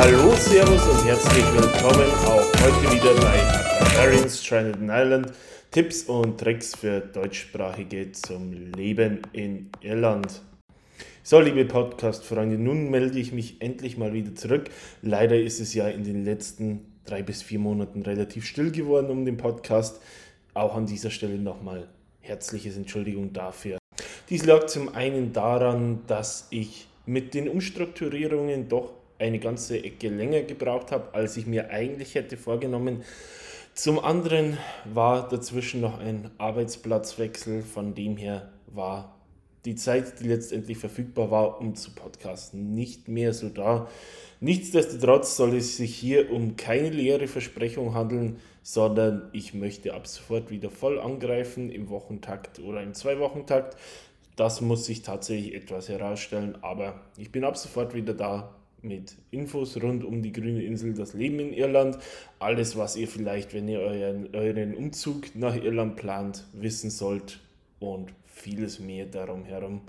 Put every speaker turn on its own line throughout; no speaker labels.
Hallo, Servus und herzlich willkommen auch heute wieder bei Barbarians Stranded Island. Tipps und Tricks für Deutschsprachige zum Leben in Irland. So, liebe Podcast-Freunde, nun melde ich mich endlich mal wieder zurück. Leider ist es ja in den letzten drei bis vier Monaten relativ still geworden um den Podcast. Auch an dieser Stelle nochmal herzliches Entschuldigung dafür. Dies lag zum einen daran, dass ich mit den Umstrukturierungen doch eine ganze Ecke länger gebraucht habe, als ich mir eigentlich hätte vorgenommen. Zum anderen war dazwischen noch ein Arbeitsplatzwechsel, von dem her war die Zeit, die letztendlich verfügbar war, um zu podcasten, nicht mehr so da. Nichtsdestotrotz soll es sich hier um keine leere Versprechung handeln, sondern ich möchte ab sofort wieder voll angreifen im Wochentakt oder im Zwei-Wochentakt. Das muss sich tatsächlich etwas herausstellen, aber ich bin ab sofort wieder da mit Infos rund um die grüne Insel, das Leben in Irland, alles, was ihr vielleicht, wenn ihr euren, euren Umzug nach Irland plant, wissen sollt und vieles mehr darum herum.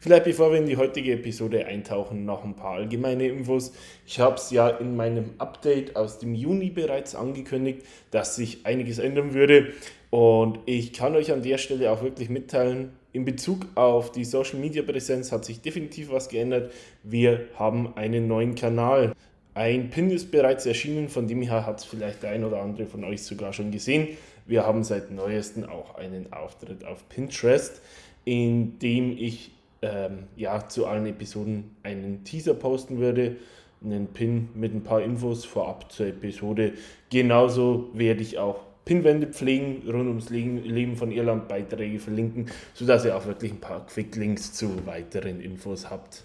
Vielleicht bevor wir in die heutige Episode eintauchen, noch ein paar allgemeine Infos. Ich habe es ja in meinem Update aus dem Juni bereits angekündigt, dass sich einiges ändern würde. Und ich kann euch an der Stelle auch wirklich mitteilen, in Bezug auf die Social Media Präsenz hat sich definitiv was geändert. Wir haben einen neuen Kanal. Ein Pin ist bereits erschienen, von dem her hat es vielleicht der ein oder andere von euch sogar schon gesehen. Wir haben seit neuestem auch einen Auftritt auf Pinterest, in dem ich ähm, ja, zu allen Episoden einen Teaser posten würde, einen Pin mit ein paar Infos vorab zur Episode. Genauso werde ich auch Pinwände pflegen, rund ums Leben von Irland Beiträge verlinken, sodass ihr auch wirklich ein paar Quicklinks zu weiteren Infos habt.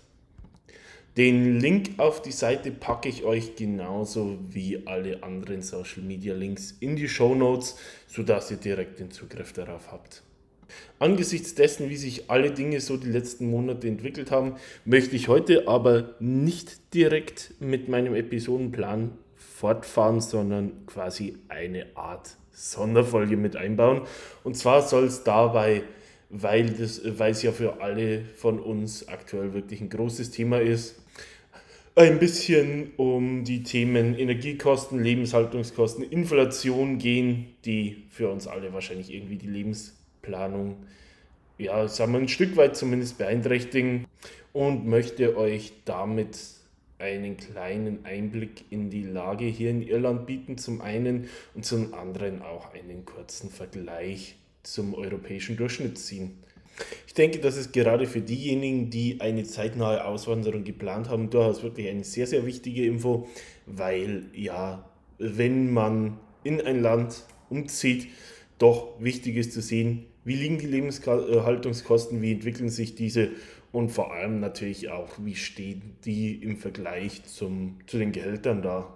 Den Link auf die Seite packe ich euch genauso wie alle anderen Social Media Links in die Show Notes, sodass ihr direkt den Zugriff darauf habt. Angesichts dessen, wie sich alle Dinge so die letzten Monate entwickelt haben, möchte ich heute aber nicht direkt mit meinem Episodenplan fortfahren, sondern quasi eine Art Sonderfolge mit einbauen. Und zwar soll es dabei, weil, das, weil es ja für alle von uns aktuell wirklich ein großes Thema ist, ein bisschen um die Themen Energiekosten, Lebenshaltungskosten, Inflation gehen, die für uns alle wahrscheinlich irgendwie die Lebensplanung, ja, sagen wir ein Stück weit zumindest beeinträchtigen und möchte euch damit einen kleinen Einblick in die Lage hier in Irland bieten, zum einen und zum anderen auch einen kurzen Vergleich zum europäischen Durchschnitt ziehen. Ich denke, dass es gerade für diejenigen, die eine zeitnahe Auswanderung geplant haben, durchaus wirklich eine sehr, sehr wichtige Info, weil ja, wenn man in ein Land umzieht, doch wichtig ist zu sehen, wie liegen die Lebenshaltungskosten, wie entwickeln sich diese und vor allem natürlich auch, wie stehen die im Vergleich zum, zu den Gehältern da.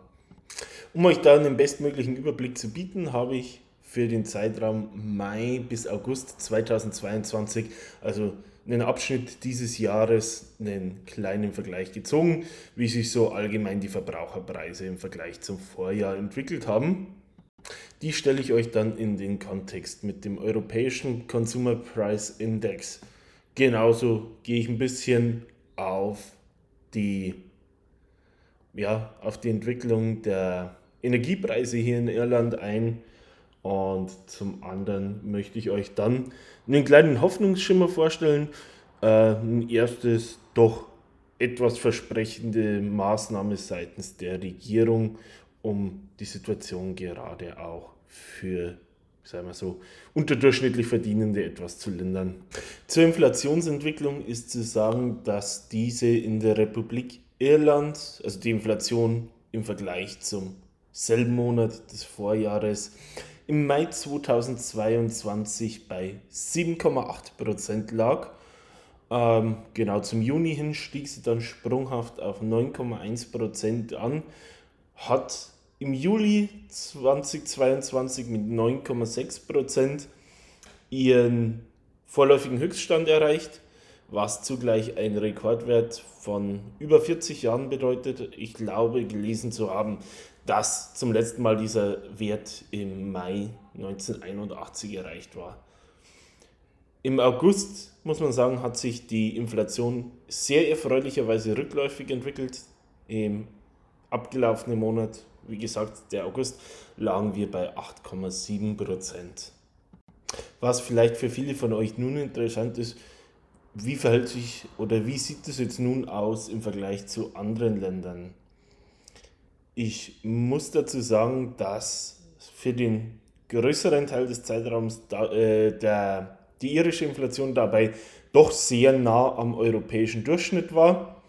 Um euch da einen bestmöglichen Überblick zu bieten, habe ich für den Zeitraum Mai bis August 2022, also einen Abschnitt dieses Jahres, einen kleinen Vergleich gezogen, wie sich so allgemein die Verbraucherpreise im Vergleich zum Vorjahr entwickelt haben. Die stelle ich euch dann in den Kontext mit dem europäischen Consumer Price Index Genauso gehe ich ein bisschen auf die, ja, auf die Entwicklung der Energiepreise hier in Irland ein. Und zum anderen möchte ich euch dann einen kleinen Hoffnungsschimmer vorstellen. Äh, ein erstes doch etwas versprechende Maßnahme seitens der Regierung, um die Situation gerade auch für sagen wir so, unterdurchschnittlich Verdienende etwas zu lindern. Zur Inflationsentwicklung ist zu sagen, dass diese in der Republik Irland, also die Inflation im Vergleich zum selben Monat des Vorjahres, im Mai 2022 bei 7,8% lag. Ähm, genau zum Juni hin stieg sie dann sprunghaft auf 9,1% an, hat im Juli 2022 mit 9,6 Prozent ihren vorläufigen Höchststand erreicht, was zugleich ein Rekordwert von über 40 Jahren bedeutet. Ich glaube, gelesen zu haben, dass zum letzten Mal dieser Wert im Mai 1981 erreicht war. Im August, muss man sagen, hat sich die Inflation sehr erfreulicherweise rückläufig entwickelt. Im abgelaufenen Monat, wie gesagt, der August, lagen wir bei 8,7 Prozent. Was vielleicht für viele von euch nun interessant ist, wie verhält sich oder wie sieht es jetzt nun aus im Vergleich zu anderen Ländern? Ich muss dazu sagen, dass für den größeren Teil des Zeitraums da, äh, der, die irische Inflation dabei doch sehr nah am europäischen Durchschnitt war.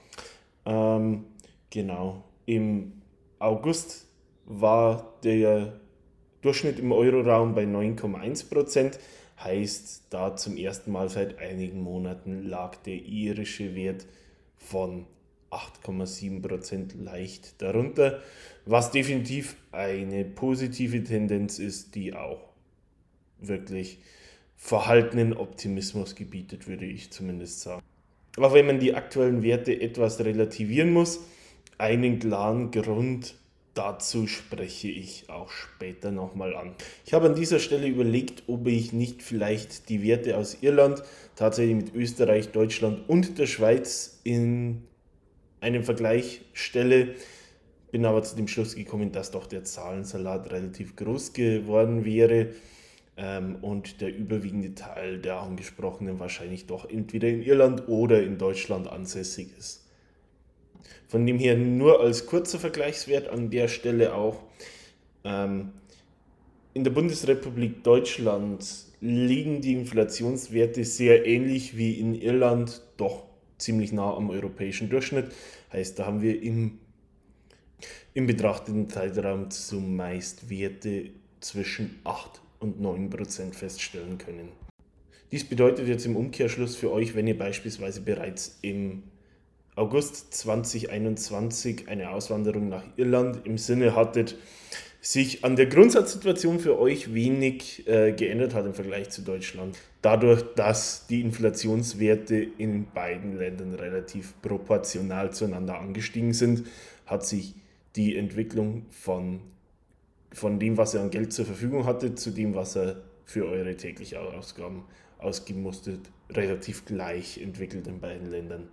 Ähm, genau, im August war der Durchschnitt im Euroraum bei 9,1 Prozent. Heißt, da zum ersten Mal seit einigen Monaten lag der irische Wert von 8,7 Prozent leicht darunter, was definitiv eine positive Tendenz ist, die auch wirklich verhaltenen Optimismus gebietet, würde ich zumindest sagen. Aber wenn man die aktuellen Werte etwas relativieren muss, einen klaren Grund dazu spreche ich auch später nochmal an. Ich habe an dieser Stelle überlegt, ob ich nicht vielleicht die Werte aus Irland tatsächlich mit Österreich, Deutschland und der Schweiz in einem Vergleich stelle. Bin aber zu dem Schluss gekommen, dass doch der Zahlensalat relativ groß geworden wäre ähm, und der überwiegende Teil der angesprochenen wahrscheinlich doch entweder in Irland oder in Deutschland ansässig ist. Von dem her nur als kurzer Vergleichswert an der Stelle auch. Ähm, in der Bundesrepublik Deutschland liegen die Inflationswerte sehr ähnlich wie in Irland, doch ziemlich nah am europäischen Durchschnitt. Heißt, da haben wir im, im betrachteten Zeitraum zumeist Werte zwischen 8 und 9 Prozent feststellen können. Dies bedeutet jetzt im Umkehrschluss für euch, wenn ihr beispielsweise bereits im August 2021 eine Auswanderung nach Irland im Sinne hattet, sich an der Grundsatzsituation für euch wenig äh, geändert hat im Vergleich zu Deutschland. Dadurch, dass die Inflationswerte in beiden Ländern relativ proportional zueinander angestiegen sind, hat sich die Entwicklung von, von dem, was ihr an Geld zur Verfügung hattet, zu dem, was er für eure täglichen Ausgaben ausgeben musstet, relativ gleich entwickelt in beiden Ländern.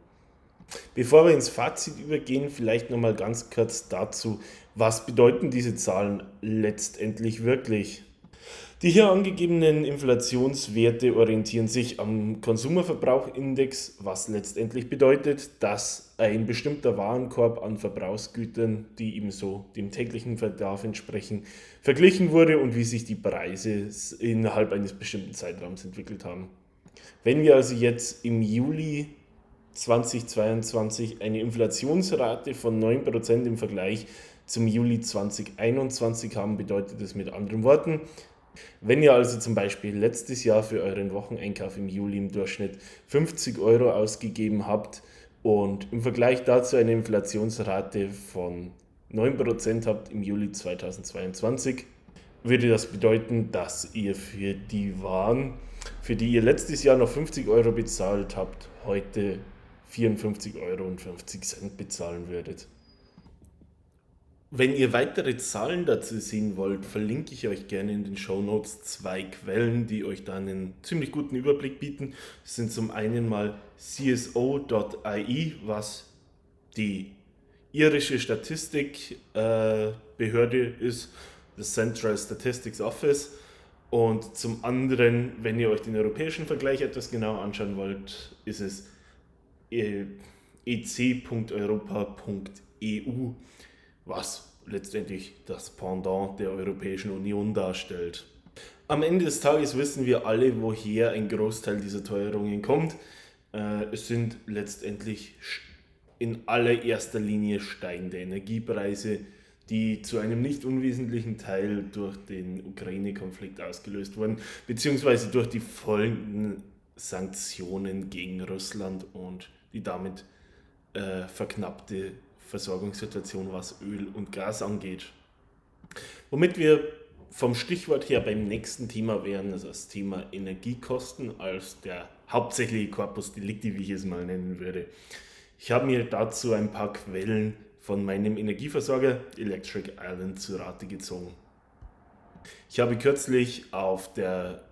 Bevor wir ins Fazit übergehen, vielleicht nochmal ganz kurz dazu, was bedeuten diese Zahlen letztendlich wirklich? Die hier angegebenen Inflationswerte orientieren sich am Konsumerverbrauchindex, was letztendlich bedeutet, dass ein bestimmter Warenkorb an Verbrauchsgütern, die ebenso dem täglichen Bedarf entsprechen, verglichen wurde und wie sich die Preise innerhalb eines bestimmten Zeitraums entwickelt haben. Wenn wir also jetzt im Juli 2022 eine Inflationsrate von 9% im Vergleich zum Juli 2021 haben, bedeutet das mit anderen Worten, wenn ihr also zum Beispiel letztes Jahr für euren Wocheneinkauf im Juli im Durchschnitt 50 Euro ausgegeben habt und im Vergleich dazu eine Inflationsrate von 9% habt im Juli 2022, würde das bedeuten, dass ihr für die Waren, für die ihr letztes Jahr noch 50 Euro bezahlt habt, heute 54,50 Euro bezahlen würdet. Wenn ihr weitere Zahlen dazu sehen wollt, verlinke ich euch gerne in den Show Notes zwei Quellen, die euch dann einen ziemlich guten Überblick bieten. Das sind zum einen mal cso.ai, was die irische Statistikbehörde äh, ist, das Central Statistics Office. Und zum anderen, wenn ihr euch den europäischen Vergleich etwas genauer anschauen wollt, ist es ec.europa.eu, was letztendlich das Pendant der Europäischen Union darstellt. Am Ende des Tages wissen wir alle, woher ein Großteil dieser Teuerungen kommt. Äh, es sind letztendlich in allererster Linie steigende Energiepreise, die zu einem nicht unwesentlichen Teil durch den Ukraine-Konflikt ausgelöst wurden, beziehungsweise durch die folgenden Sanktionen gegen Russland und die damit äh, verknappte Versorgungssituation, was Öl und Gas angeht. Womit wir vom Stichwort her beim nächsten Thema wären, also das Thema Energiekosten als der hauptsächliche Corpus Delicti, wie ich es mal nennen würde. Ich habe mir dazu ein paar Quellen von meinem Energieversorger Electric Island zu Rate gezogen. Ich habe kürzlich auf der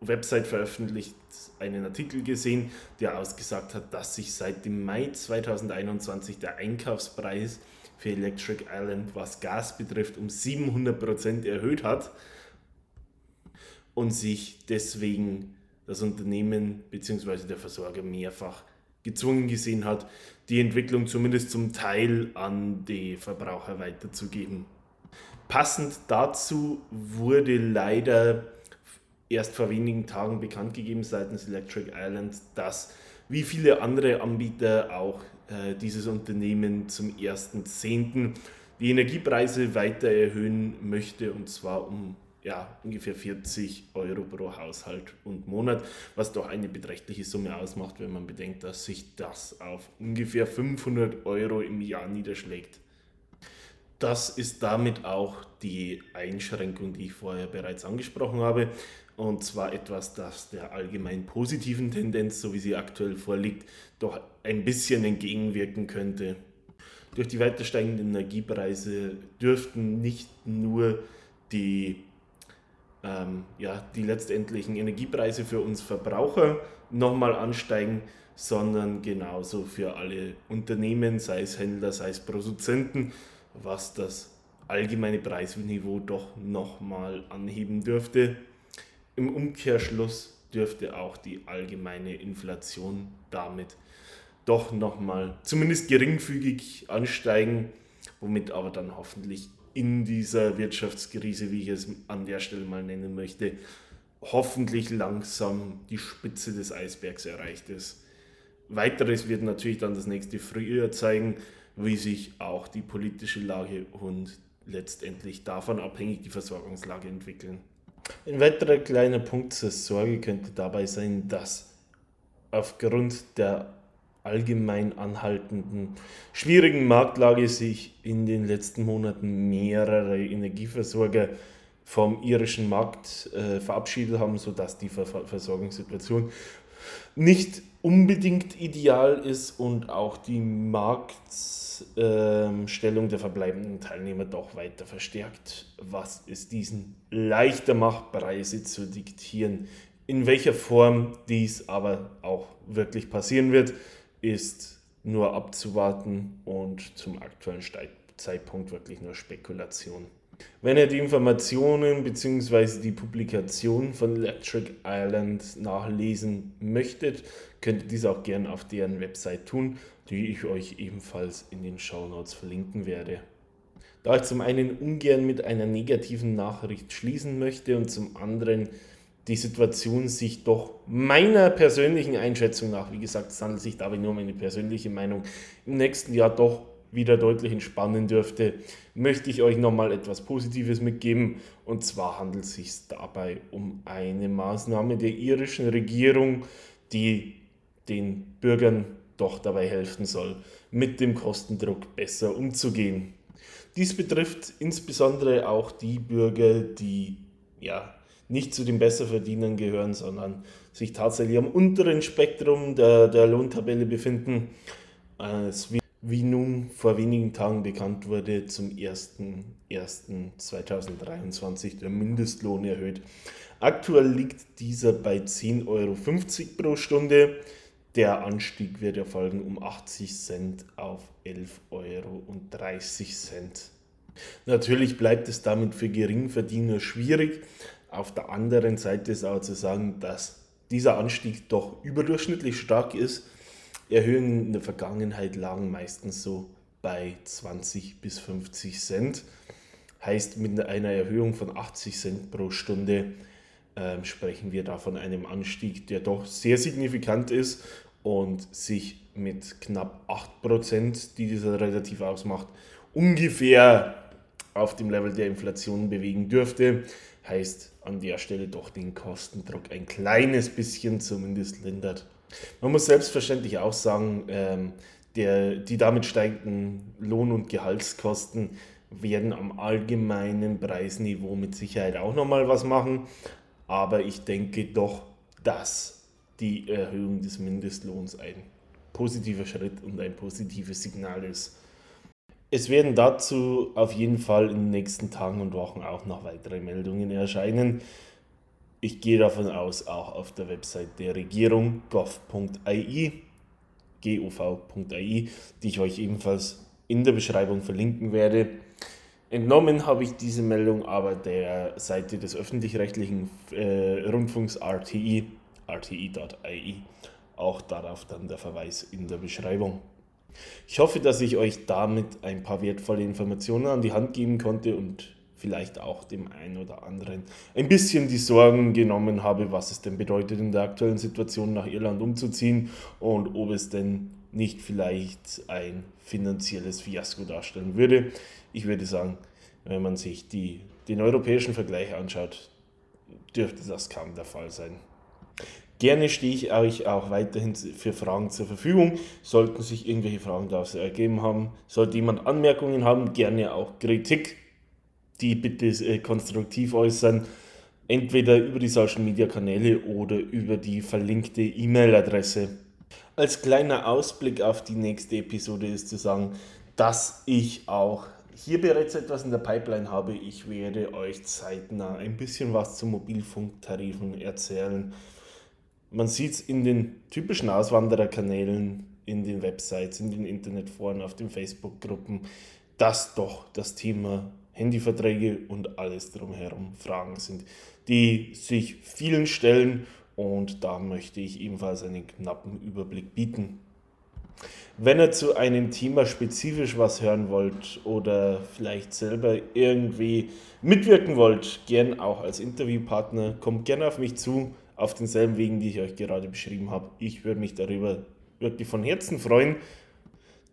Website veröffentlicht einen Artikel gesehen, der ausgesagt hat, dass sich seit dem Mai 2021 der Einkaufspreis für Electric Island, was Gas betrifft, um 700% erhöht hat und sich deswegen das Unternehmen bzw. der Versorger mehrfach gezwungen gesehen hat, die Entwicklung zumindest zum Teil an die Verbraucher weiterzugeben. Passend dazu wurde leider erst vor wenigen Tagen bekannt gegeben seitens Electric Island, dass wie viele andere Anbieter auch äh, dieses Unternehmen zum 1.10. die Energiepreise weiter erhöhen möchte und zwar um ja, ungefähr 40 Euro pro Haushalt und Monat, was doch eine beträchtliche Summe ausmacht, wenn man bedenkt, dass sich das auf ungefähr 500 Euro im Jahr niederschlägt. Das ist damit auch die Einschränkung, die ich vorher bereits angesprochen habe. Und zwar etwas, das der allgemein positiven Tendenz, so wie sie aktuell vorliegt, doch ein bisschen entgegenwirken könnte. Durch die weiter steigenden Energiepreise dürften nicht nur die, ähm, ja, die letztendlichen Energiepreise für uns Verbraucher nochmal ansteigen, sondern genauso für alle Unternehmen, sei es Händler, sei es Produzenten, was das allgemeine Preisniveau doch nochmal anheben dürfte. Im Umkehrschluss dürfte auch die allgemeine Inflation damit doch nochmal zumindest geringfügig ansteigen, womit aber dann hoffentlich in dieser Wirtschaftskrise, wie ich es an der Stelle mal nennen möchte, hoffentlich langsam die Spitze des Eisbergs erreicht ist. Weiteres wird natürlich dann das nächste Frühjahr zeigen, wie sich auch die politische Lage und letztendlich davon abhängig die Versorgungslage entwickeln. Ein weiterer kleiner Punkt zur Sorge könnte dabei sein, dass aufgrund der allgemein anhaltenden schwierigen Marktlage sich in den letzten Monaten mehrere Energieversorger vom irischen Markt äh, verabschiedet haben, sodass die Ver Versorgungssituation nicht unbedingt ideal ist und auch die Marktstellung äh, der verbleibenden Teilnehmer doch weiter verstärkt, was es diesen leichter macht, Preise zu diktieren. In welcher Form dies aber auch wirklich passieren wird, ist nur abzuwarten und zum aktuellen Zeitpunkt wirklich nur Spekulation. Wenn ihr die Informationen bzw. die Publikation von Electric Island nachlesen möchtet, könnt ihr dies auch gerne auf deren Website tun, die ich euch ebenfalls in den Show Notes verlinken werde. Da ich zum einen ungern mit einer negativen Nachricht schließen möchte und zum anderen die Situation sich doch meiner persönlichen Einschätzung nach, wie gesagt, es handelt sich dabei nur um eine persönliche Meinung, im nächsten Jahr doch wieder deutlich entspannen dürfte, möchte ich euch nochmal etwas Positives mitgeben. Und zwar handelt es sich dabei um eine Maßnahme der irischen Regierung, die den Bürgern doch dabei helfen soll, mit dem Kostendruck besser umzugehen. Dies betrifft insbesondere auch die Bürger, die ja nicht zu den Besserverdienern gehören, sondern sich tatsächlich am unteren Spektrum der, der Lohntabelle befinden. Es wird wie nun vor wenigen Tagen bekannt wurde, zum 01.01.2023 der Mindestlohn erhöht. Aktuell liegt dieser bei 10,50 Euro pro Stunde. Der Anstieg wird erfolgen um 80 Cent auf 11,30 Euro. Natürlich bleibt es damit für Geringverdiener schwierig. Auf der anderen Seite ist auch zu sagen, dass dieser Anstieg doch überdurchschnittlich stark ist Erhöhungen in der Vergangenheit lagen meistens so bei 20 bis 50 Cent. Heißt, mit einer Erhöhung von 80 Cent pro Stunde äh, sprechen wir da von einem Anstieg, der doch sehr signifikant ist und sich mit knapp 8%, die dieser relativ ausmacht, ungefähr auf dem Level der Inflation bewegen dürfte. Heißt an der Stelle doch den Kostendruck ein kleines bisschen zumindest lindert. Man muss selbstverständlich auch sagen, ähm, der, die damit steigenden Lohn- und Gehaltskosten werden am allgemeinen Preisniveau mit Sicherheit auch nochmal was machen. Aber ich denke doch, dass die Erhöhung des Mindestlohns ein positiver Schritt und ein positives Signal ist. Es werden dazu auf jeden Fall in den nächsten Tagen und Wochen auch noch weitere Meldungen erscheinen ich gehe davon aus, auch auf der Website der Regierung gov.ai, gov.ai, die ich euch ebenfalls in der Beschreibung verlinken werde. Entnommen habe ich diese Meldung aber der Seite des öffentlich-rechtlichen äh, Rundfunks RTI, rti.ie. Auch darauf dann der Verweis in der Beschreibung. Ich hoffe, dass ich euch damit ein paar wertvolle Informationen an die Hand geben konnte und vielleicht auch dem einen oder anderen ein bisschen die Sorgen genommen habe, was es denn bedeutet, in der aktuellen Situation nach Irland umzuziehen und ob es denn nicht vielleicht ein finanzielles Fiasko darstellen würde. Ich würde sagen, wenn man sich die, den europäischen Vergleich anschaut, dürfte das kaum der Fall sein. Gerne stehe ich euch auch weiterhin für Fragen zur Verfügung. Sollten sich irgendwelche Fragen daraus ergeben haben, sollte jemand Anmerkungen haben, gerne auch Kritik, die bitte äh, konstruktiv äußern. Entweder über die Social Media Kanäle oder über die verlinkte E-Mail-Adresse. Als kleiner Ausblick auf die nächste Episode ist zu sagen, dass ich auch hier bereits etwas in der Pipeline habe. Ich werde euch zeitnah ein bisschen was zu Mobilfunktarifen erzählen. Man sieht es in den typischen Auswandererkanälen, in den Websites, in den Internetforen, auf den Facebook-Gruppen, dass doch das Thema Handyverträge und alles drumherum Fragen sind, die sich vielen stellen und da möchte ich ebenfalls einen knappen Überblick bieten. Wenn ihr zu einem Thema spezifisch was hören wollt oder vielleicht selber irgendwie mitwirken wollt, gern auch als Interviewpartner, kommt gerne auf mich zu, auf denselben Wegen, die ich euch gerade beschrieben habe. Ich würde mich darüber wirklich von Herzen freuen.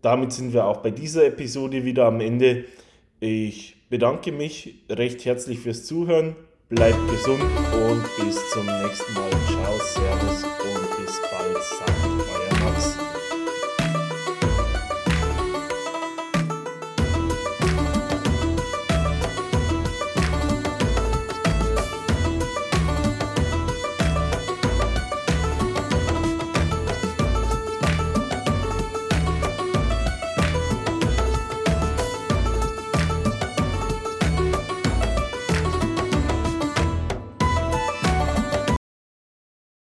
Damit sind wir auch bei dieser Episode wieder am Ende. Ich bedanke mich recht herzlich fürs Zuhören. Bleibt gesund und bis zum nächsten Mal. Ciao, Servus und bis bald, sagt euer Max.